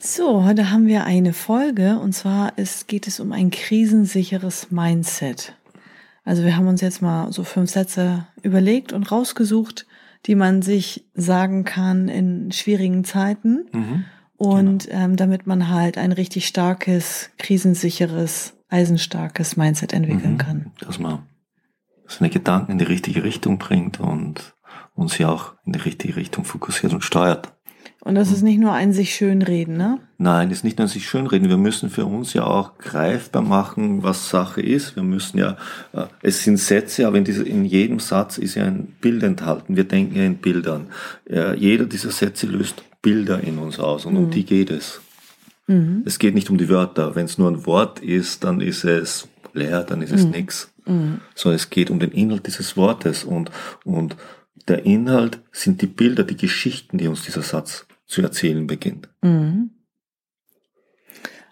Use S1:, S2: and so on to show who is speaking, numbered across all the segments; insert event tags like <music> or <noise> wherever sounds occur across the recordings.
S1: So, heute haben wir eine Folge und zwar ist, geht es um ein krisensicheres Mindset. Also wir haben uns jetzt mal so fünf Sätze überlegt und rausgesucht, die man sich sagen kann in schwierigen Zeiten mhm, und genau. ähm, damit man halt ein richtig starkes, krisensicheres, eisenstarkes Mindset entwickeln mhm, kann.
S2: Dass man seine Gedanken in die richtige Richtung bringt und uns ja auch in die richtige Richtung fokussiert und steuert.
S1: Und das ist nicht nur ein sich schönreden, ne?
S2: Nein, das ist nicht nur ein sich schönreden. Wir müssen für uns ja auch greifbar machen, was Sache ist. Wir müssen ja, äh, es sind Sätze, aber in, dieser, in jedem Satz ist ja ein Bild enthalten. Wir denken ja in Bildern. jeder dieser Sätze löst Bilder in uns aus und mhm. um die geht es. Mhm. Es geht nicht um die Wörter. Wenn es nur ein Wort ist, dann ist es leer, dann ist es mhm. Mhm. So, es geht um den Inhalt dieses Wortes und, und der Inhalt sind die Bilder, die Geschichten, die uns dieser Satz zu erzählen beginnt. Mhm.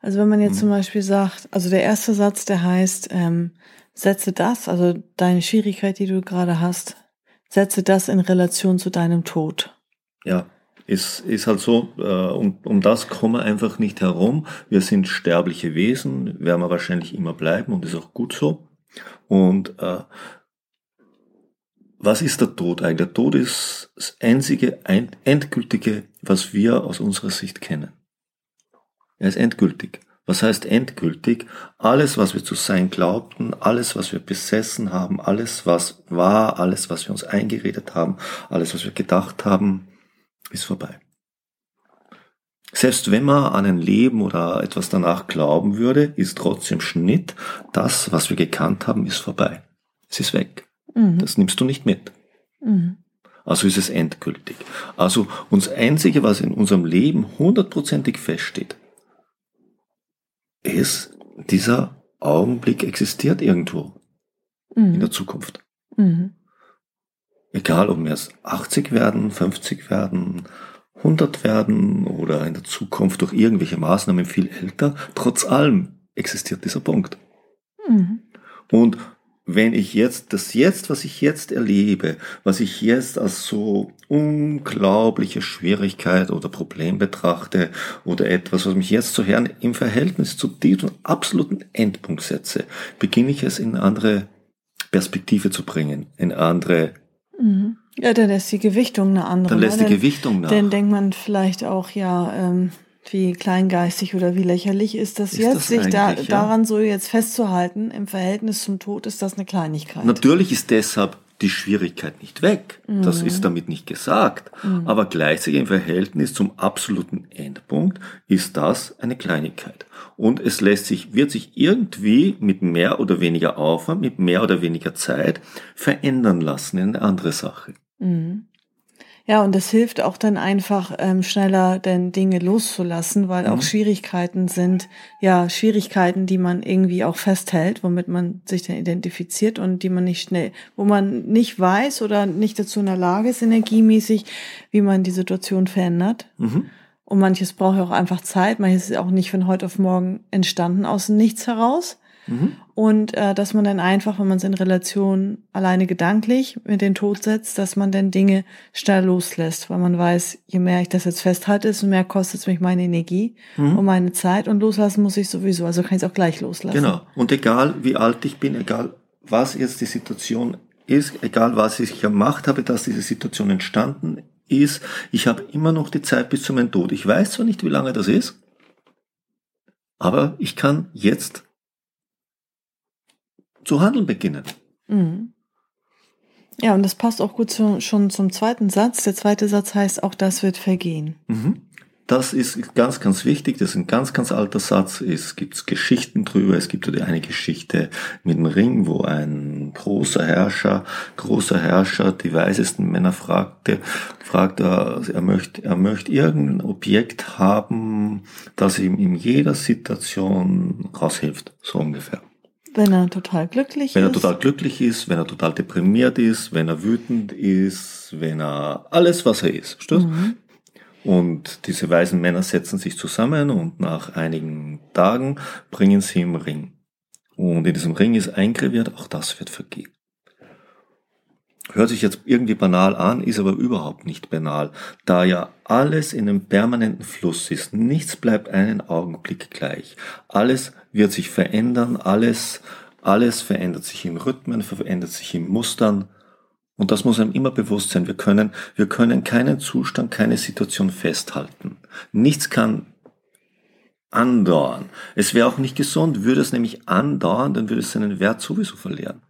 S1: Also wenn man jetzt mhm. zum Beispiel sagt, also der erste Satz, der heißt, ähm, setze das, also deine Schwierigkeit, die du gerade hast, setze das in Relation zu deinem Tod.
S2: Ja, ist, ist halt so, äh, um, um das kommen wir einfach nicht herum. Wir sind sterbliche Wesen, werden wir wahrscheinlich immer bleiben und ist auch gut so. Und äh, was ist der Tod eigentlich? Der Tod ist das einzige, endgültige, was wir aus unserer Sicht kennen. Er ist endgültig. Was heißt endgültig? Alles, was wir zu sein glaubten, alles, was wir besessen haben, alles, was war, alles, was wir uns eingeredet haben, alles, was wir gedacht haben, ist vorbei. Selbst wenn man an ein Leben oder etwas danach glauben würde, ist trotzdem Schnitt, das, was wir gekannt haben, ist vorbei. Es ist weg. Mhm. Das nimmst du nicht mit. Mhm. Also ist es endgültig. Also uns Einzige, was in unserem Leben hundertprozentig feststeht, ist, dieser Augenblick existiert irgendwo mhm. in der Zukunft. Mhm. Egal, ob wir erst 80 werden, 50 werden, 100 werden oder in der Zukunft durch irgendwelche Maßnahmen viel älter, trotz allem existiert dieser Punkt. Mhm. Und wenn ich jetzt das jetzt, was ich jetzt erlebe, was ich jetzt als so unglaubliche Schwierigkeit oder Problem betrachte oder etwas, was mich jetzt zu Herrn im Verhältnis zu diesem absoluten Endpunkt setze, beginne ich es in eine andere Perspektive zu bringen, in andere
S1: mhm. Ja, dann ist die Gewichtung eine andere.
S2: Dann lässt ne? die Gewichtung nach.
S1: Dann denkt man vielleicht auch, ja, ähm, wie kleingeistig oder wie lächerlich ist das ist jetzt, das sich da, ja? daran so jetzt festzuhalten, im Verhältnis zum Tod ist das eine Kleinigkeit.
S2: Natürlich ist deshalb die Schwierigkeit nicht weg. Mhm. Das ist damit nicht gesagt. Mhm. Aber gleichzeitig im Verhältnis zum absoluten Endpunkt ist das eine Kleinigkeit. Und es lässt sich, wird sich irgendwie mit mehr oder weniger Aufwand, mit mehr oder weniger Zeit verändern lassen in eine andere Sache. Mhm.
S1: Ja, und das hilft auch dann einfach ähm, schneller denn Dinge loszulassen, weil mhm. auch Schwierigkeiten sind, ja, Schwierigkeiten, die man irgendwie auch festhält, womit man sich dann identifiziert und die man nicht schnell, wo man nicht weiß oder nicht dazu in der Lage ist, energiemäßig, wie man die Situation verändert. Mhm. Und manches braucht ja auch einfach Zeit, manches ist auch nicht von heute auf morgen entstanden aus nichts heraus. Mhm. Und äh, dass man dann einfach, wenn man es in Relation alleine gedanklich mit dem Tod setzt, dass man dann Dinge schnell loslässt, weil man weiß, je mehr ich das jetzt festhalte, desto mehr kostet es mich meine Energie mhm. und meine Zeit und loslassen muss ich sowieso, also kann ich es auch gleich loslassen.
S2: Genau. Und egal wie alt ich bin, egal was jetzt die Situation ist, egal was ich gemacht habe, dass diese Situation entstanden ist, ich habe immer noch die Zeit bis zu meinem Tod. Ich weiß zwar nicht, wie lange das ist, aber ich kann jetzt zu handeln beginnen. Mhm.
S1: Ja, und das passt auch gut zu, schon zum zweiten Satz. Der zweite Satz heißt, auch das wird vergehen.
S2: Mhm. Das ist ganz, ganz wichtig. Das ist ein ganz, ganz alter Satz. Es gibt Geschichten drüber. Es gibt eine Geschichte mit dem Ring, wo ein großer Herrscher, großer Herrscher, die weisesten Männer fragte, fragt er, er möchte, er möchte irgendein Objekt haben, das ihm in jeder Situation raushilft, so ungefähr.
S1: Wenn er total glücklich
S2: wenn ist. Wenn er total glücklich ist, wenn er total deprimiert ist, wenn er wütend ist, wenn er alles, was er ist. Mhm. Und diese weisen Männer setzen sich zusammen und nach einigen Tagen bringen sie ihm Ring. Und in diesem Ring ist eingraviert, auch das wird vergehen. Hört sich jetzt irgendwie banal an, ist aber überhaupt nicht banal, da ja alles in einem permanenten Fluss ist. Nichts bleibt einen Augenblick gleich. Alles wird sich verändern, alles, alles verändert sich in Rhythmen, verändert sich in Mustern. Und das muss einem immer bewusst sein. Wir können, wir können keinen Zustand, keine Situation festhalten. Nichts kann andauern. Es wäre auch nicht gesund, würde es nämlich andauern, dann würde es seinen Wert sowieso verlieren.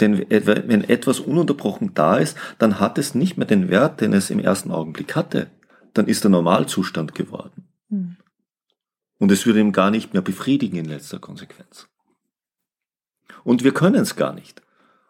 S2: Denn wenn etwas ununterbrochen da ist, dann hat es nicht mehr den Wert, den es im ersten Augenblick hatte. Dann ist der Normalzustand geworden. Hm. Und es würde ihm gar nicht mehr befriedigen in letzter Konsequenz. Und wir können es gar nicht.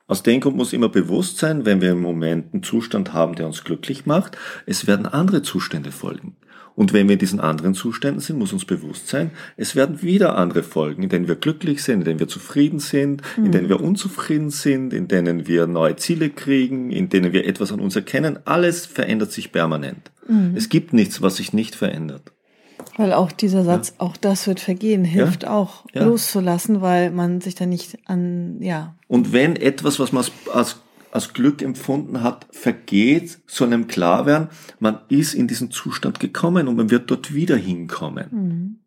S2: Aus dem Grund muss immer bewusst sein, wenn wir im Moment einen Zustand haben, der uns glücklich macht, es werden andere Zustände folgen. Und wenn wir in diesen anderen Zuständen sind, muss uns bewusst sein, es werden wieder andere folgen, in denen wir glücklich sind, in denen wir zufrieden sind, mhm. in denen wir unzufrieden sind, in denen wir neue Ziele kriegen, in denen wir etwas an uns erkennen. Alles verändert sich permanent. Mhm. Es gibt nichts, was sich nicht verändert.
S1: Weil auch dieser Satz, ja. auch das wird vergehen, hilft ja. auch ja. loszulassen, weil man sich da nicht an, ja.
S2: Und wenn etwas, was man als, als Glück empfunden hat, vergeht, soll einem klar werden, man ist in diesen Zustand gekommen und man wird dort wieder hinkommen. Mhm.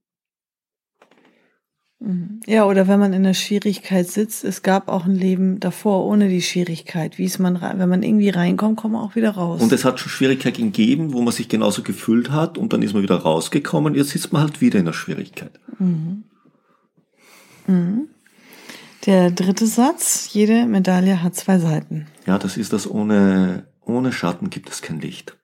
S1: Mhm. Ja, oder wenn man in der Schwierigkeit sitzt, es gab auch ein Leben davor ohne die Schwierigkeit. Wie ist man, wenn man irgendwie reinkommt, kommt man auch wieder raus.
S2: Und es hat schon Schwierigkeiten gegeben, wo man sich genauso gefühlt hat und dann ist man wieder rausgekommen. Jetzt sitzt man halt wieder in der Schwierigkeit. Mhm.
S1: Mhm. Der dritte Satz, jede Medaille hat zwei Seiten.
S2: Ja, das ist das ohne, ohne Schatten gibt es kein Licht.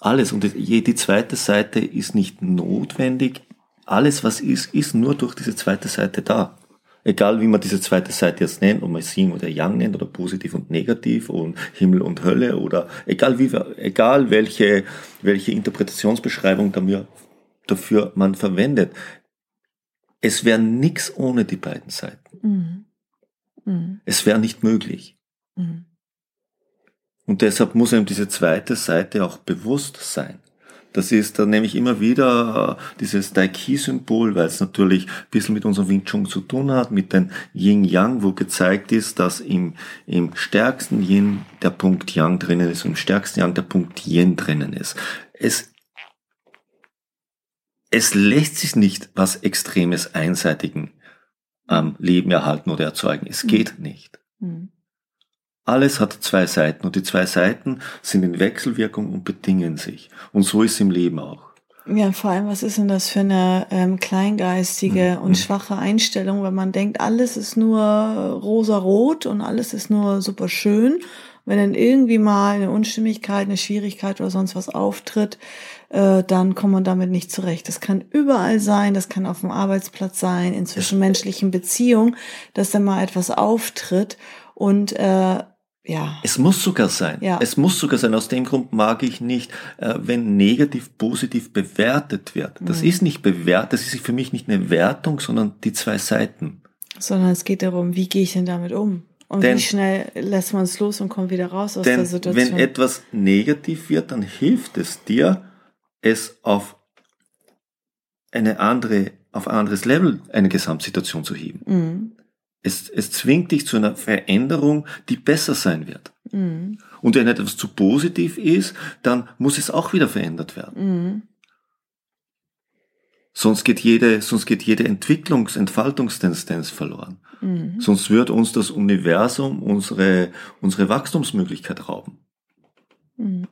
S2: Alles und die, die zweite Seite ist nicht notwendig. Alles, was ist, ist nur durch diese zweite Seite da. Egal wie man diese zweite Seite jetzt nennt, ob man Yin oder Yang nennt oder positiv und negativ und Himmel und Hölle oder egal wie, egal welche, welche Interpretationsbeschreibung dafür man verwendet. Es wäre nichts ohne die beiden Seiten. Mhm. Mhm. Es wäre nicht möglich. Mhm. Und deshalb muss einem diese zweite Seite auch bewusst sein. Das ist dann nämlich immer wieder äh, dieses Dai-Ki-Symbol, weil es natürlich ein bisschen mit unserem Wing Chun zu tun hat, mit den Yin-Yang, wo gezeigt ist, dass im, im stärksten Yin der Punkt Yang drinnen ist und im stärksten Yang der Punkt Yin drinnen ist. Es es lässt sich nicht was Extremes einseitigen am Leben erhalten oder erzeugen. Es mhm. geht nicht. Mhm. Alles hat zwei Seiten und die zwei Seiten sind in Wechselwirkung und bedingen sich. Und so ist es im Leben auch.
S1: Ja, vor allem, was ist denn das für eine ähm, kleingeistige mhm. und schwache Einstellung, wenn man denkt, alles ist nur rosa-rot und alles ist nur super schön. Wenn dann irgendwie mal eine Unstimmigkeit, eine Schwierigkeit oder sonst was auftritt, äh, dann kommt man damit nicht zurecht. Das kann überall sein, das kann auf dem Arbeitsplatz sein, in zwischenmenschlichen Beziehungen, dass da mal etwas auftritt und äh, ja.
S2: Es muss sogar sein. Ja. Es muss sogar sein. Aus dem Grund mag ich nicht, äh, wenn negativ positiv bewertet wird. Das mhm. ist nicht bewertet, das ist für mich nicht eine Wertung, sondern die zwei Seiten.
S1: Sondern es geht darum, wie gehe ich denn damit um? Und denn, wie schnell lässt man es los und kommt wieder raus aus der Situation?
S2: Wenn etwas negativ wird, dann hilft es dir, es auf eine andere, auf ein anderes Level eine Gesamtsituation zu heben. Mhm. Es, es zwingt dich zu einer Veränderung, die besser sein wird. Mhm. Und wenn etwas zu positiv ist, dann muss es auch wieder verändert werden. Mhm. Sonst geht jede, sonst geht jede Entwicklungs-, Entfaltungstendenz verloren. Mhm. Sonst wird uns das Universum unsere, unsere Wachstumsmöglichkeit rauben. Mhm.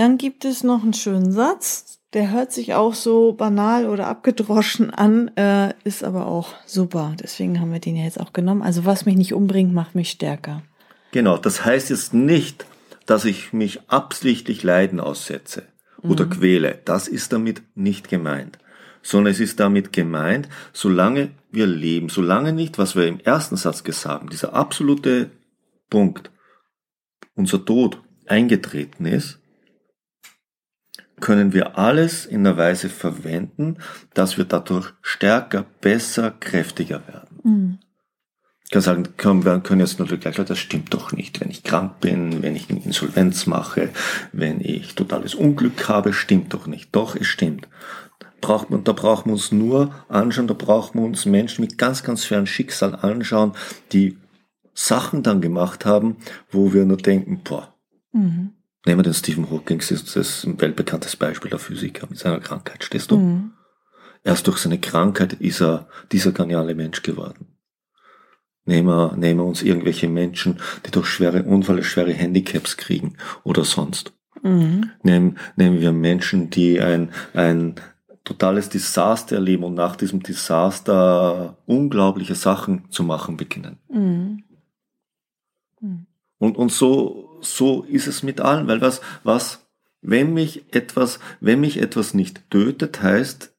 S1: Dann gibt es noch einen schönen Satz, der hört sich auch so banal oder abgedroschen an, äh, ist aber auch super. Deswegen haben wir den ja jetzt auch genommen. Also was mich nicht umbringt, macht mich stärker.
S2: Genau, das heißt jetzt nicht, dass ich mich absichtlich Leiden aussetze oder mhm. quäle. Das ist damit nicht gemeint. sondern es ist damit gemeint, solange wir leben, solange nicht, was wir im ersten Satz gesagt haben, dieser absolute Punkt, unser Tod eingetreten ist, können wir alles in einer Weise verwenden, dass wir dadurch stärker, besser, kräftiger werden. Mhm. Ich kann sagen, können, wir können jetzt natürlich gleich, das stimmt doch nicht. Wenn ich krank bin, wenn ich eine Insolvenz mache, wenn ich totales Unglück habe, stimmt doch nicht. Doch, es stimmt. Braucht man, da brauchen wir uns nur anschauen, da brauchen wir uns Menschen mit ganz, ganz schweren Schicksal anschauen, die Sachen dann gemacht haben, wo wir nur denken, boah, mhm. Nehmen wir den Stephen Hawking, das ist ein weltbekanntes Beispiel der Physiker mit seiner Krankheit, stehst du? Mhm. Erst durch seine Krankheit ist er dieser geniale Mensch geworden. Nehmen wir, nehmen wir uns irgendwelche Menschen, die durch schwere Unfälle, schwere Handicaps kriegen oder sonst. Mhm. Nehmen, nehmen wir Menschen, die ein, ein totales Desaster erleben und nach diesem Desaster unglaubliche Sachen zu machen beginnen. Mhm. Und, und so, so ist es mit allen, weil was, was, wenn mich etwas, wenn mich etwas nicht tötet, heißt,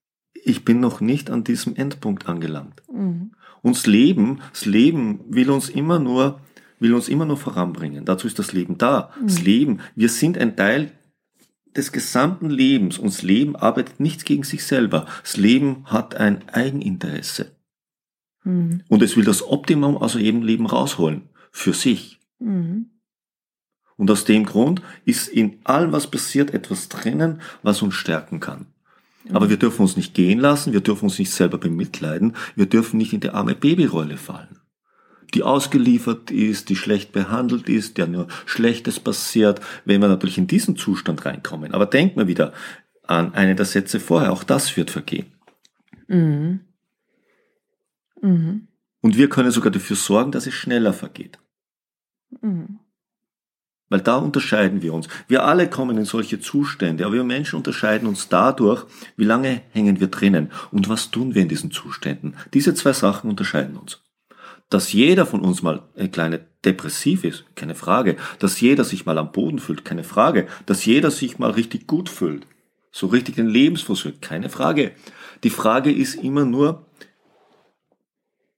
S2: ich bin noch nicht an diesem Endpunkt angelangt. Mhm. Und das Leben, das Leben will uns immer nur, will uns immer nur voranbringen. Dazu ist das Leben da. Mhm. Das Leben, wir sind ein Teil des gesamten Lebens. Und das Leben arbeitet nichts gegen sich selber. Das Leben hat ein Eigeninteresse. Mhm. Und es will das Optimum aus jedem Leben rausholen. Für sich. Mhm. Und aus dem Grund ist in allem, was passiert, etwas drinnen, was uns stärken kann. Aber wir dürfen uns nicht gehen lassen, wir dürfen uns nicht selber bemitleiden, wir dürfen nicht in die arme Babyrolle fallen. Die ausgeliefert ist, die schlecht behandelt ist, der nur Schlechtes passiert, wenn wir natürlich in diesen Zustand reinkommen. Aber denkt mal wieder an eine der Sätze vorher, auch das wird vergehen. Mhm. Mhm. Und wir können sogar dafür sorgen, dass es schneller vergeht. Mhm. Weil da unterscheiden wir uns. Wir alle kommen in solche Zustände, aber wir Menschen unterscheiden uns dadurch, wie lange hängen wir drinnen und was tun wir in diesen Zuständen. Diese zwei Sachen unterscheiden uns. Dass jeder von uns mal eine kleine depressiv ist, keine Frage. Dass jeder sich mal am Boden fühlt, keine Frage. Dass jeder sich mal richtig gut fühlt, so richtig den Lebensfluss fühlt, keine Frage. Die Frage ist immer nur,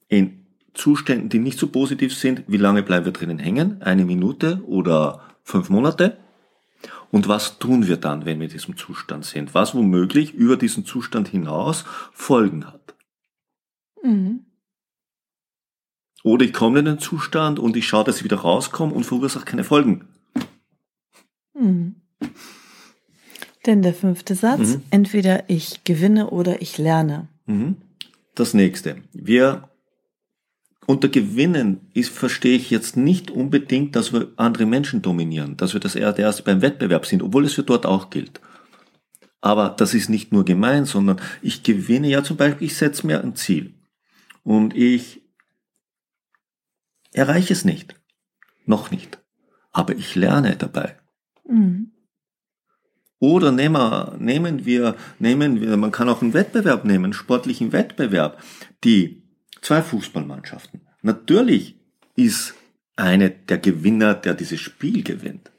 S2: in Zuständen, die nicht so positiv sind, wie lange bleiben wir drinnen hängen? Eine Minute oder fünf Monate? Und was tun wir dann, wenn wir in diesem Zustand sind? Was womöglich über diesen Zustand hinaus Folgen hat? Mhm. Oder ich komme in den Zustand und ich schaue, dass ich wieder rauskomme und verursache keine Folgen.
S1: Mhm. Denn der fünfte Satz, mhm. entweder ich gewinne oder ich lerne.
S2: Mhm. Das nächste. Wir unter Gewinnen ist, verstehe ich jetzt nicht unbedingt, dass wir andere Menschen dominieren, dass wir das eher erst beim Wettbewerb sind, obwohl es für dort auch gilt. Aber das ist nicht nur gemein, sondern ich gewinne ja zum Beispiel, ich setze mir ein Ziel und ich erreiche es nicht. Noch nicht. Aber ich lerne dabei. Mhm. Oder nehmen wir, nehmen wir, nehmen wir, man kann auch einen Wettbewerb nehmen, einen sportlichen Wettbewerb. Die zwei Fußballmannschaften. Natürlich ist eine der Gewinner, der dieses Spiel gewinnt.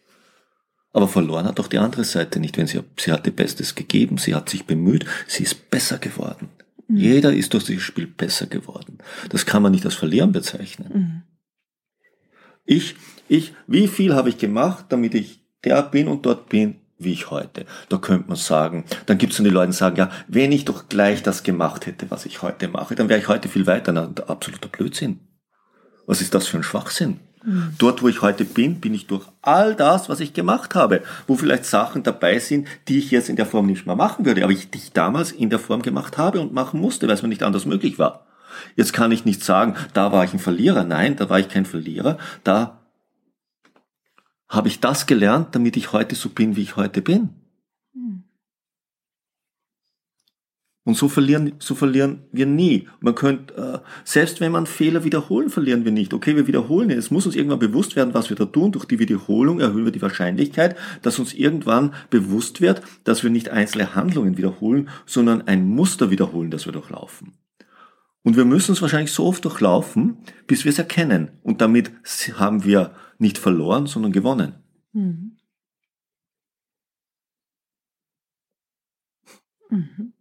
S2: Aber verloren hat doch die andere Seite nicht, wenn sie, sie hat ihr Bestes gegeben, sie hat sich bemüht, sie ist besser geworden. Mhm. Jeder ist durch dieses Spiel besser geworden. Das kann man nicht als Verlieren bezeichnen. Mhm. Ich, ich, wie viel habe ich gemacht, damit ich der bin und dort bin, wie ich heute. Da könnte man sagen, dann gibt es dann die Leute, die sagen, ja, wenn ich doch gleich das gemacht hätte, was ich heute mache, dann wäre ich heute viel weiter. Na, absoluter Blödsinn. Was ist das für ein Schwachsinn? Mhm. Dort, wo ich heute bin, bin ich durch all das, was ich gemacht habe, wo vielleicht Sachen dabei sind, die ich jetzt in der Form nicht mehr machen würde, aber ich dich damals in der Form gemacht habe und machen musste, weil es mir nicht anders möglich war. Jetzt kann ich nicht sagen, da war ich ein Verlierer. Nein, da war ich kein Verlierer. Da habe ich das gelernt, damit ich heute so bin, wie ich heute bin. Hm. Und so verlieren, so verlieren wir nie. Man könnte, äh, selbst wenn man Fehler wiederholen, verlieren wir nicht. Okay, wir wiederholen. Es muss uns irgendwann bewusst werden, was wir da tun. Durch die Wiederholung erhöhen wir die Wahrscheinlichkeit, dass uns irgendwann bewusst wird, dass wir nicht einzelne Handlungen wiederholen, sondern ein Muster wiederholen, das wir durchlaufen. Und wir müssen es wahrscheinlich so oft durchlaufen, bis wir es erkennen. Und damit haben wir nicht verloren, sondern gewonnen. Mhm.
S1: Mhm.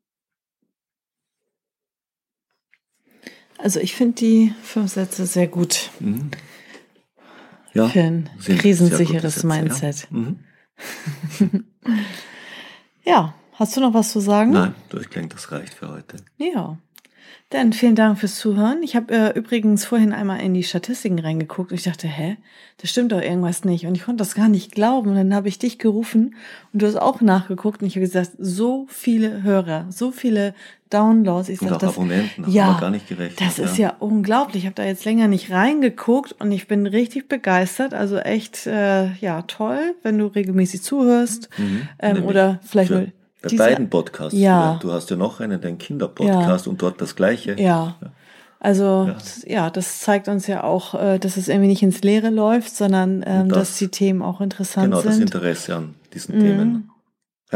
S1: Also ich finde die fünf Sätze sehr gut. Mhm.
S2: Ja,
S1: Für ein krisensicheres Sätze, Mindset. Ja. Mhm. <laughs> ja, hast du noch was zu sagen?
S2: Nein, ich denke, das reicht für heute.
S1: Ja. Dann vielen Dank fürs Zuhören. Ich habe äh, übrigens vorhin einmal in die Statistiken reingeguckt und ich dachte, hä, das stimmt doch irgendwas nicht. Und ich konnte das gar nicht glauben. Und dann habe ich dich gerufen und du hast auch nachgeguckt und ich habe gesagt, so viele Hörer, so viele Downloads. Ich
S2: sag, das, Abonnenten, ja, gar nicht gerechnet.
S1: Das ist ja, ja unglaublich. Ich habe da jetzt länger nicht reingeguckt und ich bin richtig begeistert. Also echt, äh, ja, toll, wenn du regelmäßig zuhörst. Mhm, ähm, oder vielleicht nur
S2: bei diese, beiden Podcasts. Ja. Du hast ja noch einen, dein Kinderpodcast ja. und dort das gleiche.
S1: Ja. ja. Also ja. ja. das zeigt uns ja auch, äh, dass es irgendwie nicht ins Leere läuft, sondern ähm, das, dass die Themen auch interessant
S2: genau,
S1: sind.
S2: Genau, das Interesse an diesen mhm. Themen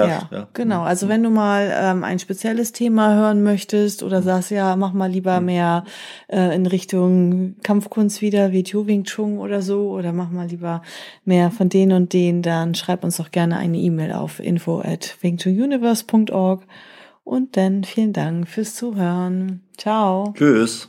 S1: ja, ja, genau. Also mhm. wenn du mal ähm, ein spezielles Thema hören möchtest oder mhm. sagst, ja, mach mal lieber mhm. mehr äh, in Richtung Kampfkunst wieder, wie Tiu Wing Chun oder so, oder mach mal lieber mehr von den und den, dann schreib uns doch gerne eine E-Mail auf info at wingchununiverse.org und dann vielen Dank fürs Zuhören. Ciao.
S2: Tschüss.